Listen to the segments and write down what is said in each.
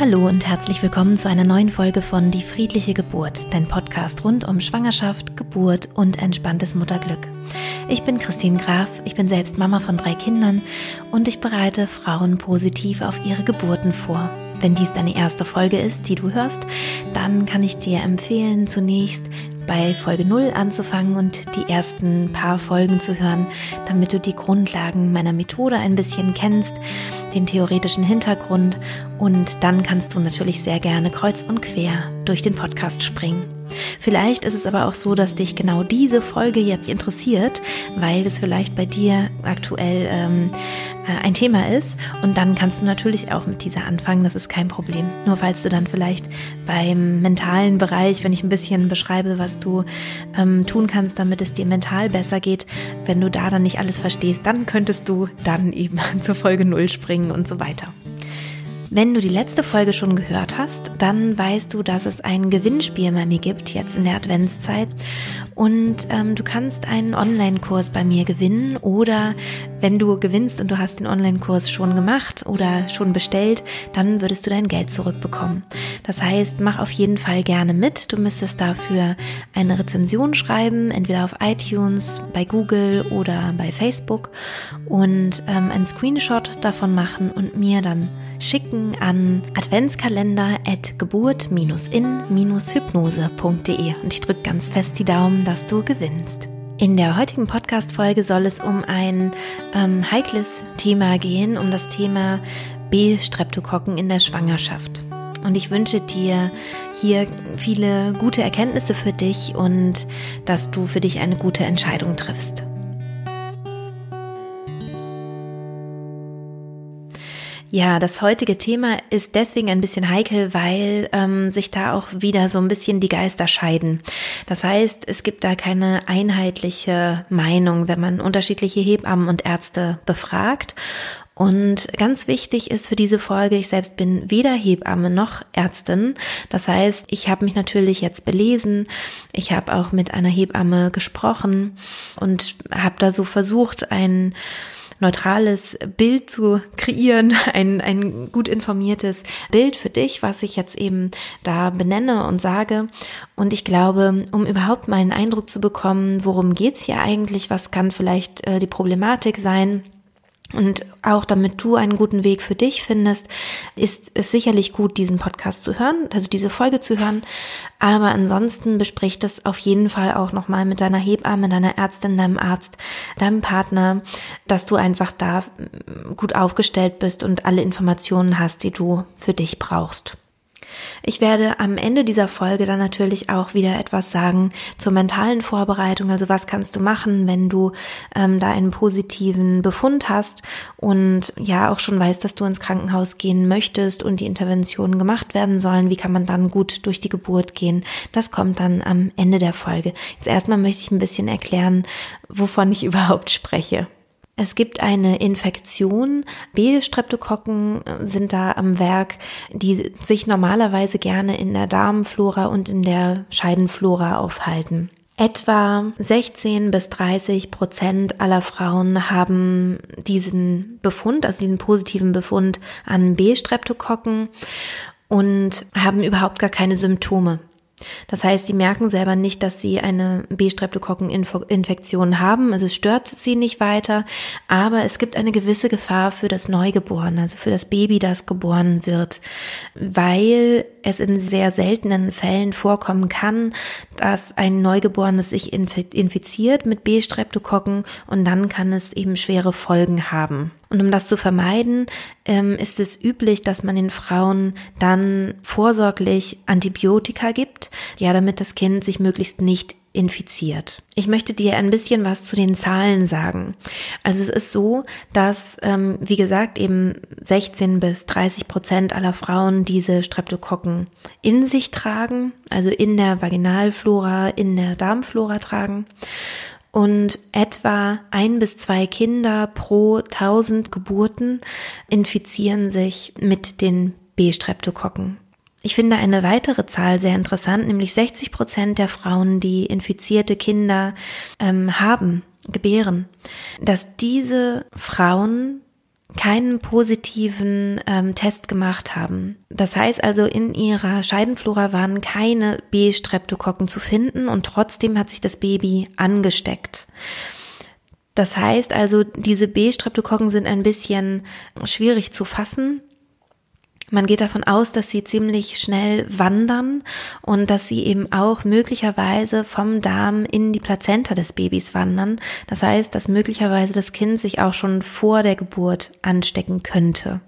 Hallo und herzlich willkommen zu einer neuen Folge von Die friedliche Geburt, dein Podcast rund um Schwangerschaft, Geburt und entspanntes Mutterglück. Ich bin Christine Graf, ich bin selbst Mama von drei Kindern und ich bereite Frauen positiv auf ihre Geburten vor. Wenn dies deine erste Folge ist, die du hörst, dann kann ich dir empfehlen, zunächst bei Folge 0 anzufangen und die ersten paar Folgen zu hören, damit du die Grundlagen meiner Methode ein bisschen kennst, den theoretischen Hintergrund und dann kannst du natürlich sehr gerne kreuz und quer durch den Podcast springen. Vielleicht ist es aber auch so, dass dich genau diese Folge jetzt interessiert, weil es vielleicht bei dir aktuell ähm, äh, ein Thema ist. Und dann kannst du natürlich auch mit dieser anfangen, das ist kein Problem. Nur falls du dann vielleicht beim mentalen Bereich, wenn ich ein bisschen beschreibe, was du ähm, tun kannst, damit es dir mental besser geht, wenn du da dann nicht alles verstehst, dann könntest du dann eben zur Folge 0 springen und so weiter. Wenn du die letzte Folge schon gehört hast, dann weißt du, dass es ein Gewinnspiel bei mir gibt, jetzt in der Adventszeit. Und ähm, du kannst einen Online-Kurs bei mir gewinnen oder wenn du gewinnst und du hast den Online-Kurs schon gemacht oder schon bestellt, dann würdest du dein Geld zurückbekommen. Das heißt, mach auf jeden Fall gerne mit. Du müsstest dafür eine Rezension schreiben, entweder auf iTunes, bei Google oder bei Facebook und ähm, einen Screenshot davon machen und mir dann schicken an adventskalender.geburt-in-hypnose.de und ich drücke ganz fest die Daumen, dass du gewinnst. In der heutigen Podcast-Folge soll es um ein ähm, heikles Thema gehen, um das Thema B-Streptokokken in der Schwangerschaft. Und ich wünsche dir hier viele gute Erkenntnisse für dich und dass du für dich eine gute Entscheidung triffst. Ja, das heutige Thema ist deswegen ein bisschen heikel, weil ähm, sich da auch wieder so ein bisschen die Geister scheiden. Das heißt, es gibt da keine einheitliche Meinung, wenn man unterschiedliche Hebammen und Ärzte befragt. Und ganz wichtig ist für diese Folge, ich selbst bin weder Hebamme noch Ärztin. Das heißt, ich habe mich natürlich jetzt belesen. Ich habe auch mit einer Hebamme gesprochen und habe da so versucht, ein neutrales Bild zu kreieren, ein, ein gut informiertes Bild für dich, was ich jetzt eben da benenne und sage. Und ich glaube, um überhaupt mal einen Eindruck zu bekommen, worum geht's hier eigentlich, was kann vielleicht äh, die Problematik sein, und auch damit du einen guten Weg für dich findest, ist es sicherlich gut, diesen Podcast zu hören, also diese Folge zu hören. Aber ansonsten bespricht es auf jeden Fall auch nochmal mit deiner Hebamme, deiner Ärztin, deinem Arzt, deinem Partner, dass du einfach da gut aufgestellt bist und alle Informationen hast, die du für dich brauchst. Ich werde am Ende dieser Folge dann natürlich auch wieder etwas sagen zur mentalen Vorbereitung. Also was kannst du machen, wenn du ähm, da einen positiven Befund hast und ja auch schon weißt, dass du ins Krankenhaus gehen möchtest und die Interventionen gemacht werden sollen. Wie kann man dann gut durch die Geburt gehen? Das kommt dann am Ende der Folge. Jetzt erstmal möchte ich ein bisschen erklären, wovon ich überhaupt spreche. Es gibt eine Infektion. B-Streptokokken sind da am Werk, die sich normalerweise gerne in der Darmflora und in der Scheidenflora aufhalten. Etwa 16 bis 30 Prozent aller Frauen haben diesen Befund, also diesen positiven Befund an B-Streptokokken und haben überhaupt gar keine Symptome. Das heißt, sie merken selber nicht, dass sie eine B-Streptokokkeninfektion haben. Also es stört sie nicht weiter, aber es gibt eine gewisse Gefahr für das Neugeborene, also für das Baby, das geboren wird, weil es in sehr seltenen Fällen vorkommen kann, dass ein Neugeborenes sich infiziert mit B-Streptokokken und dann kann es eben schwere Folgen haben. Und um das zu vermeiden, ähm, ist es üblich, dass man den Frauen dann vorsorglich Antibiotika gibt, ja, damit das Kind sich möglichst nicht infiziert. Ich möchte dir ein bisschen was zu den Zahlen sagen. Also es ist so, dass, ähm, wie gesagt, eben 16 bis 30 Prozent aller Frauen diese Streptokokken in sich tragen, also in der Vaginalflora, in der Darmflora tragen und etwa ein bis zwei Kinder pro tausend Geburten infizieren sich mit den B-Streptokokken. Ich finde eine weitere Zahl sehr interessant, nämlich 60 Prozent der Frauen, die infizierte Kinder ähm, haben, gebären, dass diese Frauen keinen positiven ähm, Test gemacht haben. Das heißt also, in ihrer Scheidenflora waren keine B-Streptokokken zu finden und trotzdem hat sich das Baby angesteckt. Das heißt also, diese B-Streptokokken sind ein bisschen schwierig zu fassen. Man geht davon aus, dass sie ziemlich schnell wandern und dass sie eben auch möglicherweise vom Darm in die Plazenta des Babys wandern. Das heißt, dass möglicherweise das Kind sich auch schon vor der Geburt anstecken könnte.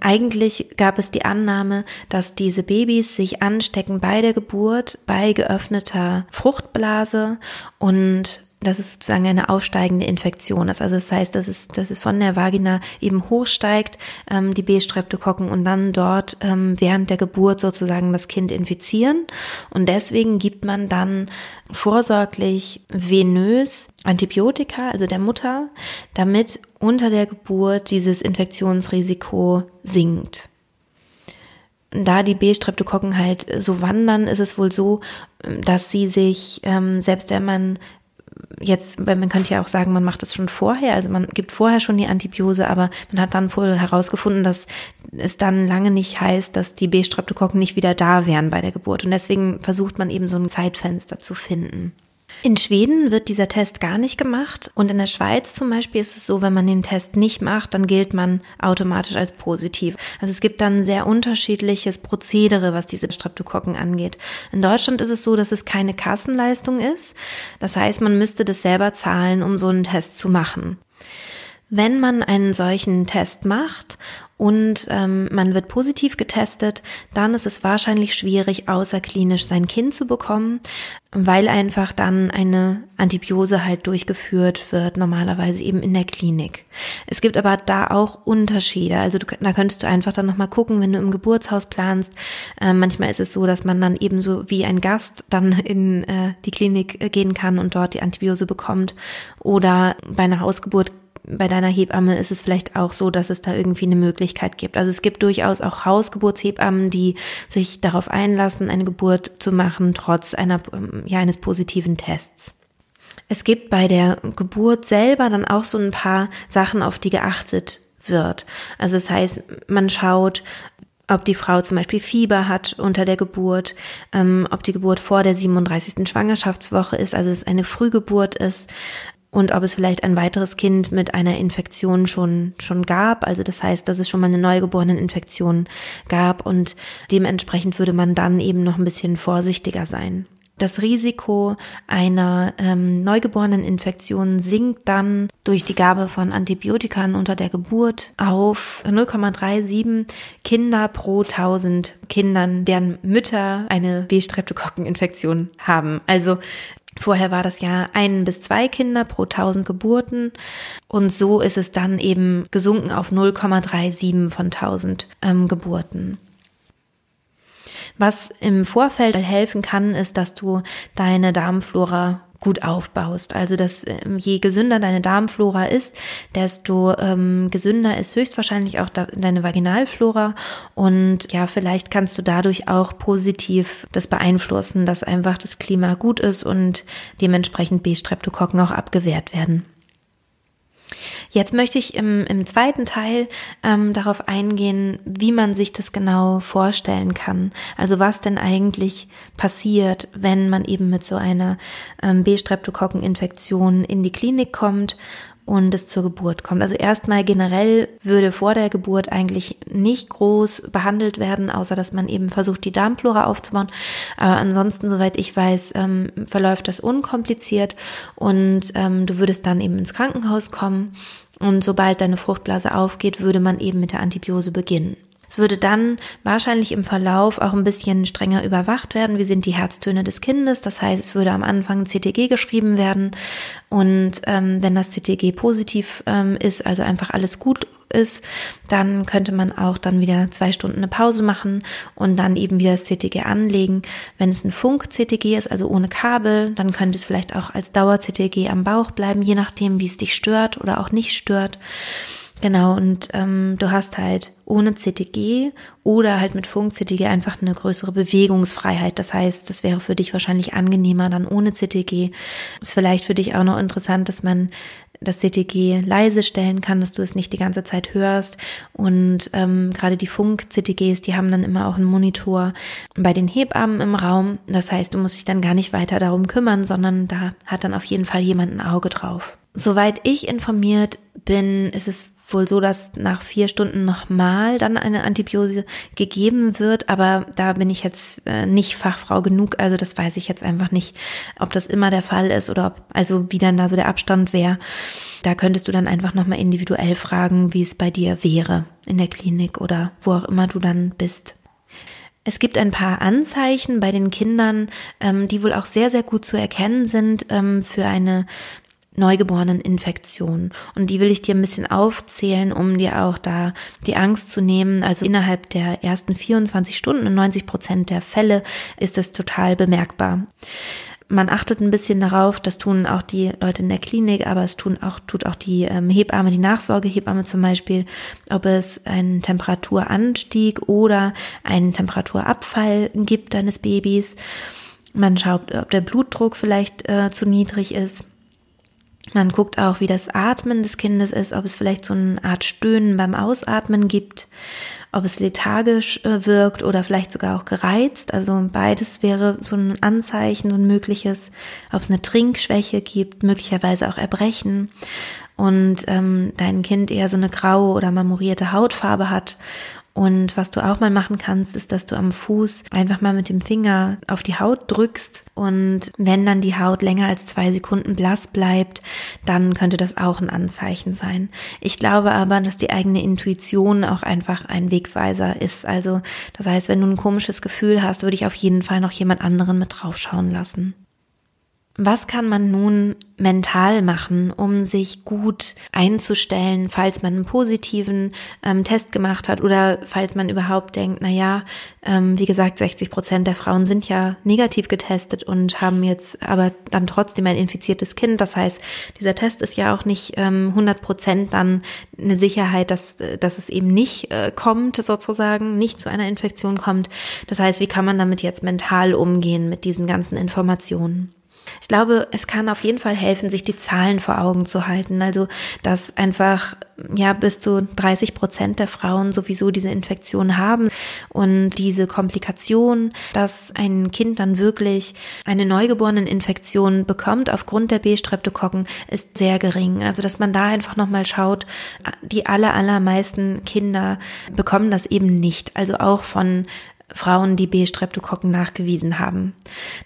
Eigentlich gab es die Annahme, dass diese Babys sich anstecken bei der Geburt, bei geöffneter Fruchtblase und dass es sozusagen eine aufsteigende Infektion ist. Also das heißt, dass es, dass es von der Vagina eben hochsteigt, ähm, die B-Streptokokken und dann dort ähm, während der Geburt sozusagen das Kind infizieren. Und deswegen gibt man dann vorsorglich venös Antibiotika, also der Mutter, damit unter der Geburt dieses Infektionsrisiko sinkt da die B-Streptokokken halt so wandern, ist es wohl so, dass sie sich, ähm, selbst wenn man jetzt, man könnte ja auch sagen, man macht das schon vorher, also man gibt vorher schon die Antibiose, aber man hat dann wohl herausgefunden, dass es dann lange nicht heißt, dass die B-Streptokokken nicht wieder da wären bei der Geburt. Und deswegen versucht man eben so ein Zeitfenster zu finden. In Schweden wird dieser Test gar nicht gemacht und in der Schweiz zum Beispiel ist es so, wenn man den Test nicht macht, dann gilt man automatisch als positiv. Also es gibt dann sehr unterschiedliches Prozedere, was diese Streptokokken angeht. In Deutschland ist es so, dass es keine Kassenleistung ist. Das heißt, man müsste das selber zahlen, um so einen Test zu machen. Wenn man einen solchen Test macht und ähm, man wird positiv getestet, dann ist es wahrscheinlich schwierig, außerklinisch sein Kind zu bekommen, weil einfach dann eine Antibiose halt durchgeführt wird, normalerweise eben in der Klinik. Es gibt aber da auch Unterschiede. Also du, da könntest du einfach dann nochmal gucken, wenn du im Geburtshaus planst. Äh, manchmal ist es so, dass man dann eben so wie ein Gast dann in äh, die Klinik gehen kann und dort die Antibiose bekommt. Oder bei einer Hausgeburt bei deiner Hebamme ist es vielleicht auch so, dass es da irgendwie eine Möglichkeit gibt. Also es gibt durchaus auch Hausgeburtshebammen, die sich darauf einlassen, eine Geburt zu machen, trotz einer, ähm, ja, eines positiven Tests. Es gibt bei der Geburt selber dann auch so ein paar Sachen, auf die geachtet wird. Also das heißt, man schaut, ob die Frau zum Beispiel Fieber hat unter der Geburt, ähm, ob die Geburt vor der 37. Schwangerschaftswoche ist, also es eine Frühgeburt ist, und ob es vielleicht ein weiteres Kind mit einer Infektion schon, schon gab. Also das heißt, dass es schon mal eine neugeborene Infektion gab und dementsprechend würde man dann eben noch ein bisschen vorsichtiger sein. Das Risiko einer ähm, neugeborenen Infektion sinkt dann durch die Gabe von Antibiotika unter der Geburt auf 0,37 Kinder pro 1000 Kindern, deren Mütter eine B-Streptokokkeninfektion haben. Also Vorher war das ja ein bis zwei Kinder pro 1000 Geburten und so ist es dann eben gesunken auf 0,37 von 1000 ähm, Geburten. Was im Vorfeld helfen kann, ist, dass du deine Darmflora gut aufbaust. Also dass ähm, je gesünder deine Darmflora ist, desto ähm, gesünder ist höchstwahrscheinlich auch deine Vaginalflora. Und ja, vielleicht kannst du dadurch auch positiv das beeinflussen, dass einfach das Klima gut ist und dementsprechend B-Streptokokken auch abgewehrt werden. Jetzt möchte ich im, im zweiten Teil ähm, darauf eingehen, wie man sich das genau vorstellen kann. Also was denn eigentlich passiert, wenn man eben mit so einer ähm, B-Streptokokkeninfektion in die Klinik kommt und es zur Geburt kommt. Also erstmal generell würde vor der Geburt eigentlich nicht groß behandelt werden, außer dass man eben versucht, die Darmflora aufzubauen. Aber ansonsten, soweit ich weiß, ähm, verläuft das unkompliziert und ähm, du würdest dann eben ins Krankenhaus kommen und sobald deine Fruchtblase aufgeht, würde man eben mit der Antibiose beginnen. Es würde dann wahrscheinlich im Verlauf auch ein bisschen strenger überwacht werden. Wie sind die Herztöne des Kindes? Das heißt, es würde am Anfang CTG geschrieben werden. Und ähm, wenn das CTG positiv ähm, ist, also einfach alles gut ist, dann könnte man auch dann wieder zwei Stunden eine Pause machen und dann eben wieder das CTG anlegen. Wenn es ein Funk-CTG ist, also ohne Kabel, dann könnte es vielleicht auch als Dauer-CTG am Bauch bleiben, je nachdem, wie es dich stört oder auch nicht stört. Genau, und ähm, du hast halt ohne CTG oder halt mit Funk-CTG einfach eine größere Bewegungsfreiheit. Das heißt, das wäre für dich wahrscheinlich angenehmer dann ohne CTG. Ist vielleicht für dich auch noch interessant, dass man das CTG leise stellen kann, dass du es nicht die ganze Zeit hörst. Und ähm, gerade die Funk-CTGs, die haben dann immer auch einen Monitor bei den Hebammen im Raum. Das heißt, du musst dich dann gar nicht weiter darum kümmern, sondern da hat dann auf jeden Fall jemand ein Auge drauf. Soweit ich informiert bin, ist es wohl so, dass nach vier Stunden nochmal dann eine Antibiose gegeben wird, aber da bin ich jetzt äh, nicht Fachfrau genug, also das weiß ich jetzt einfach nicht, ob das immer der Fall ist oder ob, also wie dann da so der Abstand wäre. Da könntest du dann einfach nochmal individuell fragen, wie es bei dir wäre in der Klinik oder wo auch immer du dann bist. Es gibt ein paar Anzeichen bei den Kindern, ähm, die wohl auch sehr, sehr gut zu erkennen sind ähm, für eine Neugeboreneninfektion. Und die will ich dir ein bisschen aufzählen, um dir auch da die Angst zu nehmen. Also innerhalb der ersten 24 Stunden, in 90 Prozent der Fälle, ist es total bemerkbar. Man achtet ein bisschen darauf, das tun auch die Leute in der Klinik, aber es tun auch, tut auch die ähm, Hebamme, die Nachsorgehebamme zum Beispiel, ob es einen Temperaturanstieg oder einen Temperaturabfall gibt deines Babys. Man schaut, ob der Blutdruck vielleicht äh, zu niedrig ist man guckt auch, wie das Atmen des Kindes ist, ob es vielleicht so eine Art Stöhnen beim Ausatmen gibt, ob es lethargisch äh, wirkt oder vielleicht sogar auch gereizt. Also beides wäre so ein Anzeichen, so ein mögliches, ob es eine Trinkschwäche gibt, möglicherweise auch Erbrechen und ähm, dein Kind eher so eine graue oder marmorierte Hautfarbe hat und was du auch mal machen kannst, ist, dass du am Fuß einfach mal mit dem Finger auf die Haut drückst. Und wenn dann die Haut länger als zwei Sekunden blass bleibt, dann könnte das auch ein Anzeichen sein. Ich glaube aber, dass die eigene Intuition auch einfach ein Wegweiser ist. Also, das heißt, wenn du ein komisches Gefühl hast, würde ich auf jeden Fall noch jemand anderen mit draufschauen lassen. Was kann man nun mental machen, um sich gut einzustellen, falls man einen positiven ähm, Test gemacht hat oder falls man überhaupt denkt, na ja, ähm, wie gesagt, 60 Prozent der Frauen sind ja negativ getestet und haben jetzt aber dann trotzdem ein infiziertes Kind. Das heißt, dieser Test ist ja auch nicht ähm, 100 Prozent dann eine Sicherheit, dass, dass es eben nicht äh, kommt, sozusagen, nicht zu einer Infektion kommt. Das heißt, wie kann man damit jetzt mental umgehen mit diesen ganzen Informationen? Ich glaube, es kann auf jeden Fall helfen, sich die Zahlen vor Augen zu halten. Also, dass einfach, ja, bis zu 30 Prozent der Frauen sowieso diese Infektion haben und diese Komplikation, dass ein Kind dann wirklich eine neugeborene Infektion bekommt aufgrund der B-Streptokokken, ist sehr gering. Also, dass man da einfach nochmal schaut, die aller, allermeisten Kinder bekommen das eben nicht. Also auch von Frauen, die B-Streptokokken nachgewiesen haben.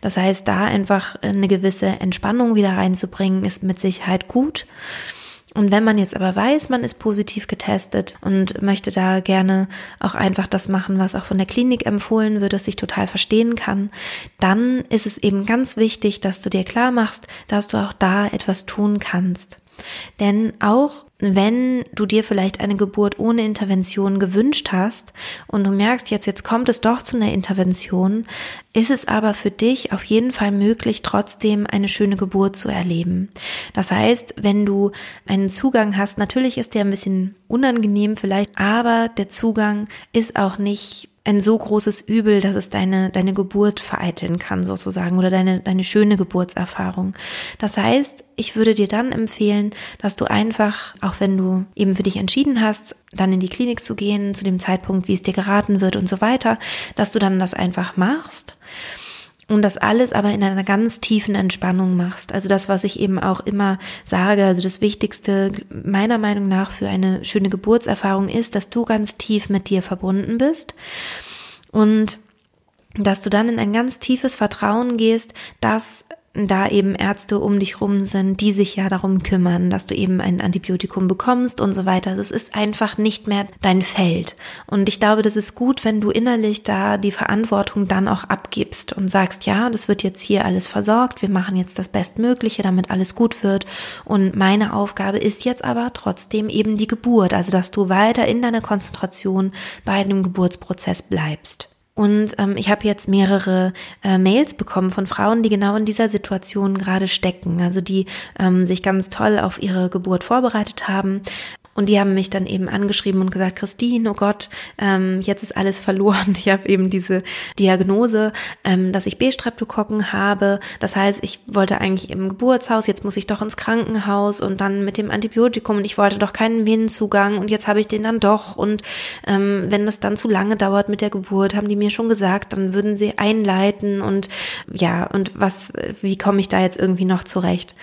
Das heißt, da einfach eine gewisse Entspannung wieder reinzubringen, ist mit Sicherheit gut. Und wenn man jetzt aber weiß, man ist positiv getestet und möchte da gerne auch einfach das machen, was auch von der Klinik empfohlen wird, das ich total verstehen kann, dann ist es eben ganz wichtig, dass du dir klar machst, dass du auch da etwas tun kannst. Denn auch wenn du dir vielleicht eine Geburt ohne Intervention gewünscht hast und du merkst jetzt, jetzt kommt es doch zu einer Intervention, ist es aber für dich auf jeden Fall möglich, trotzdem eine schöne Geburt zu erleben. Das heißt, wenn du einen Zugang hast, natürlich ist der ein bisschen unangenehm vielleicht, aber der Zugang ist auch nicht ein so großes Übel, dass es deine, deine Geburt vereiteln kann sozusagen oder deine, deine schöne Geburtserfahrung. Das heißt, ich würde dir dann empfehlen, dass du einfach, auch wenn du eben für dich entschieden hast, dann in die Klinik zu gehen, zu dem Zeitpunkt, wie es dir geraten wird und so weiter, dass du dann das einfach machst und das alles aber in einer ganz tiefen Entspannung machst. Also das, was ich eben auch immer sage, also das Wichtigste meiner Meinung nach für eine schöne Geburtserfahrung ist, dass du ganz tief mit dir verbunden bist und dass du dann in ein ganz tiefes Vertrauen gehst, dass da eben Ärzte um dich rum sind, die sich ja darum kümmern, dass du eben ein Antibiotikum bekommst und so weiter. Also es ist einfach nicht mehr dein Feld. Und ich glaube, das ist gut, wenn du innerlich da die Verantwortung dann auch abgibst und sagst, ja, das wird jetzt hier alles versorgt, wir machen jetzt das Bestmögliche, damit alles gut wird. Und meine Aufgabe ist jetzt aber trotzdem eben die Geburt, also dass du weiter in deiner Konzentration bei dem Geburtsprozess bleibst. Und ähm, ich habe jetzt mehrere äh, Mails bekommen von Frauen, die genau in dieser Situation gerade stecken, also die ähm, sich ganz toll auf ihre Geburt vorbereitet haben Und die haben mich dann eben angeschrieben und gesagt, Christine, oh Gott, ähm, jetzt ist alles verloren. Ich habe eben diese Diagnose, ähm, dass ich B-Streptokokken habe. Das heißt, ich wollte eigentlich im Geburtshaus, jetzt muss ich doch ins Krankenhaus und dann mit dem Antibiotikum und ich wollte doch keinen Venenzugang und jetzt habe ich den dann doch. Und ähm, wenn das dann zu lange dauert mit der Geburt, haben die mir schon gesagt, dann würden sie einleiten und ja, und was, wie komme ich da jetzt irgendwie noch zurecht?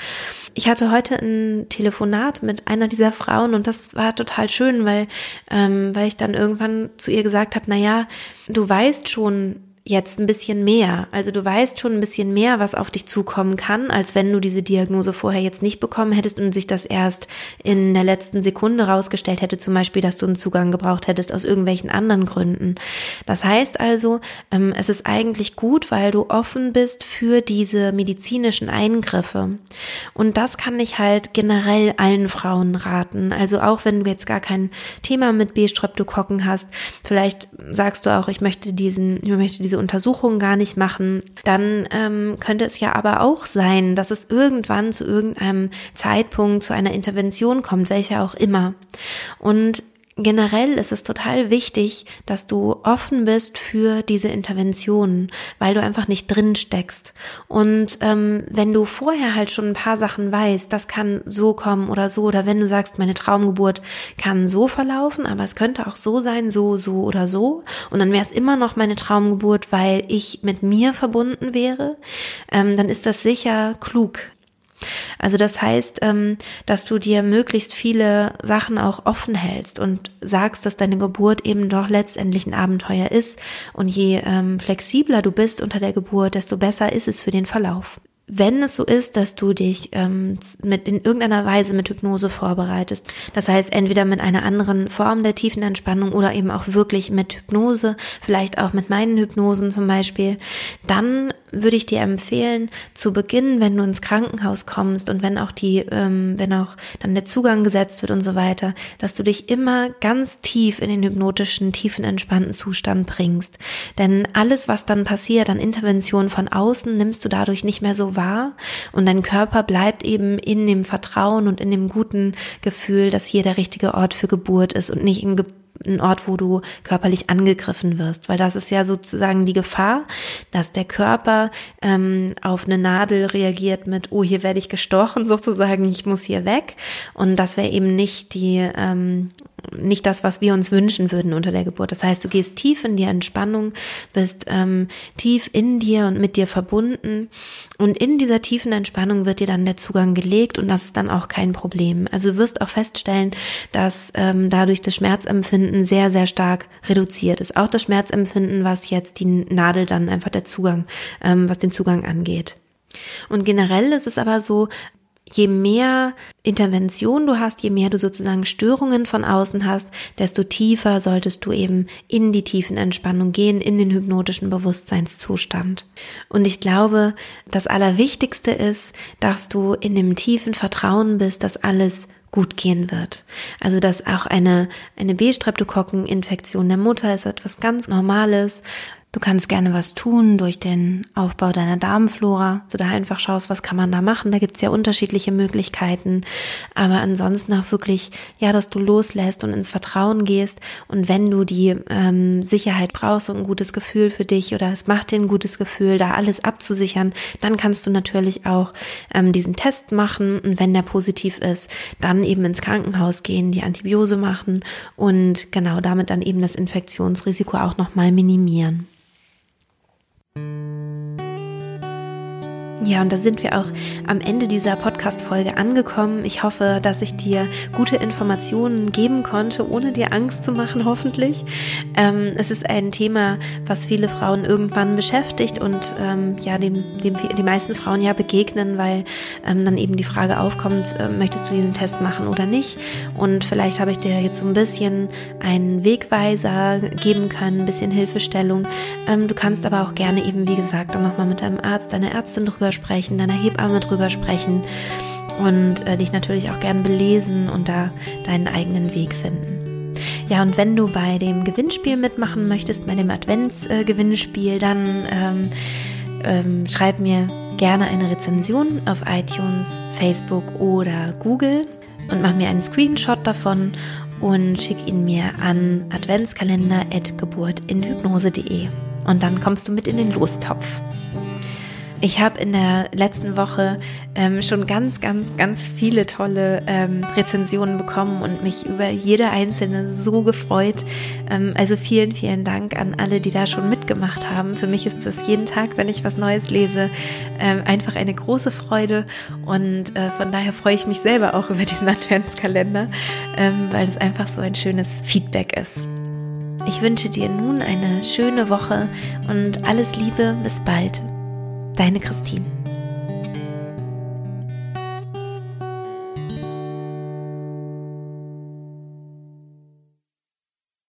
ich hatte heute ein Telefonat mit einer dieser Frauen und das war total schön, weil, ähm, weil ich dann irgendwann zu ihr gesagt habe, na ja, du weißt schon, jetzt ein bisschen mehr. Also du weißt schon ein bisschen mehr, was auf dich zukommen kann, als wenn du diese Diagnose vorher jetzt nicht bekommen hättest und sich das erst in der letzten Sekunde rausgestellt hätte, zum Beispiel, dass du einen Zugang gebraucht hättest aus irgendwelchen anderen Gründen. Das heißt also, ähm, es ist eigentlich gut, weil du offen bist für diese medizinischen Eingriffe. Und das kann ich halt generell allen Frauen raten. Also auch wenn du jetzt gar kein Thema mit B-Streptokokken hast, vielleicht sagst du auch, ich möchte diesen, ich möchte diese diese Untersuchung gar nicht machen, dann ähm, könnte es ja aber auch sein, dass es irgendwann zu irgendeinem Zeitpunkt zu einer Intervention kommt, welcher auch immer. Und generell ist es total wichtig, dass du offen bist für diese Interventionen, weil du einfach nicht drin steckst. Und ähm, wenn du vorher halt schon ein paar Sachen weißt, das kann so kommen oder so, oder wenn du sagst, meine Traumgeburt kann so verlaufen, aber es könnte auch so sein, so, so oder so, und dann wäre es immer noch meine Traumgeburt, weil ich mit mir verbunden wäre, ähm, dann ist das sicher klug, also das heißt, ähm, dass du dir möglichst viele Sachen auch offen hältst und sagst, dass deine Geburt eben doch letztendlich ein Abenteuer ist. Und je ähm, flexibler du bist unter der Geburt, desto besser ist es für den Verlauf wenn es so ist, dass du dich ähm, mit in irgendeiner Weise mit Hypnose vorbereitest, das heißt entweder mit einer anderen Form der tiefen Entspannung oder eben auch wirklich mit Hypnose, vielleicht auch mit meinen Hypnosen zum Beispiel, dann würde ich dir empfehlen, zu Beginn, wenn du ins Krankenhaus kommst und wenn auch die, ähm, wenn auch dann der Zugang gesetzt wird und so weiter, dass du dich immer ganz tief in den hypnotischen, tiefen, entspannten Zustand bringst. Denn alles, was dann passiert an Intervention von außen, nimmst du dadurch nicht mehr so wahr und dein Körper bleibt eben in dem Vertrauen und in dem guten Gefühl, dass hier der richtige Ort für Geburt ist und nicht in Geburt ein Ort, wo du körperlich angegriffen wirst, weil das ist ja sozusagen die Gefahr, dass der Körper ähm, auf eine Nadel reagiert mit, oh, hier werde ich gestochen, sozusagen, ich muss hier weg. Und das wäre eben nicht die ähm, nicht das, was wir uns wünschen würden unter der Geburt. Das heißt, du gehst tief in die Entspannung, bist ähm, tief in dir und mit dir verbunden und in dieser tiefen Entspannung wird dir dann der Zugang gelegt und das ist dann auch kein Problem. Also du wirst auch feststellen, dass ähm, dadurch das Schmerzempfinden sehr, sehr stark reduziert ist. Auch das Schmerzempfinden, was jetzt die Nadel dann einfach der Zugang, ähm, was den Zugang angeht. Und generell ist es aber so, je mehr Intervention du hast, je mehr du sozusagen Störungen von außen hast, desto tiefer solltest du eben in die tiefen Entspannung gehen, in den hypnotischen Bewusstseinszustand. Und ich glaube, das Allerwichtigste ist, dass du in dem tiefen Vertrauen bist, dass alles gut gehen wird. Also dass auch eine, eine B-Streptokokkeninfektion der Mutter ist etwas ganz Normales Du kannst gerne was tun durch den Aufbau deiner Darmflora. Also da einfach schaust, was kann man da machen. Da gibt's ja unterschiedliche Möglichkeiten. Aber ansonsten auch wirklich, ja, dass du loslässt und ins Vertrauen gehst. Und wenn du die ähm, Sicherheit brauchst und ein gutes Gefühl für dich oder es macht dir ein gutes Gefühl, da alles abzusichern, dann kannst du natürlich auch ähm, diesen Test machen. Und wenn der positiv ist, dann eben ins Krankenhaus gehen, die Antibiose machen und genau damit dann eben das Infektionsrisiko auch nochmal minimieren. Ja, und da sind wir auch am Ende dieser Podcast-Folge angekommen. Ich hoffe, dass ich dir gute Informationen geben konnte, ohne dir Angst zu machen, hoffentlich. Ähm, es ist ein Thema, was viele Frauen irgendwann beschäftigt und ähm, ja, dem, dem die meisten Frauen ja begegnen, weil ähm, dann eben die Frage aufkommt, äh, möchtest du diesen Test machen oder nicht? Und vielleicht habe ich dir jetzt so ein bisschen einen Wegweiser geben können, ein bisschen Hilfestellung. Ähm, du kannst aber auch gerne eben, wie gesagt, dann nochmal mit deinem Arzt, deiner Ärztin drüber sprechen, deiner Hebamme drüber sprechen und äh, dich natürlich auch gern belesen und da deinen eigenen Weg finden. Ja, und wenn du bei dem Gewinnspiel mitmachen möchtest, bei dem Adventsgewinnspiel, äh, dann ähm, ähm, schreib mir gerne eine Rezension auf iTunes, Facebook oder Google. und mach mir einen Screenshot davon und schick ihn mir an adventskalender.geburtinhypnose.de und dann kommst du mit in den Lostopf. Ich habe in der letzten Woche ähm, schon ganz, ganz, ganz viele tolle ähm, Rezensionen bekommen und mich über jede einzelne so gefreut. Ähm, also vielen, vielen Dank an alle, die da schon mitgemacht haben. Für mich ist das jeden Tag, wenn ich was Neues lese, ähm, einfach eine große Freude und äh, von daher freue ich mich selber auch über diesen Adventskalender, ähm, weil es einfach so ein schönes Feedback ist. Ich wünsche dir nun eine schöne Woche und alles Liebe, bis bald. Deine Christine.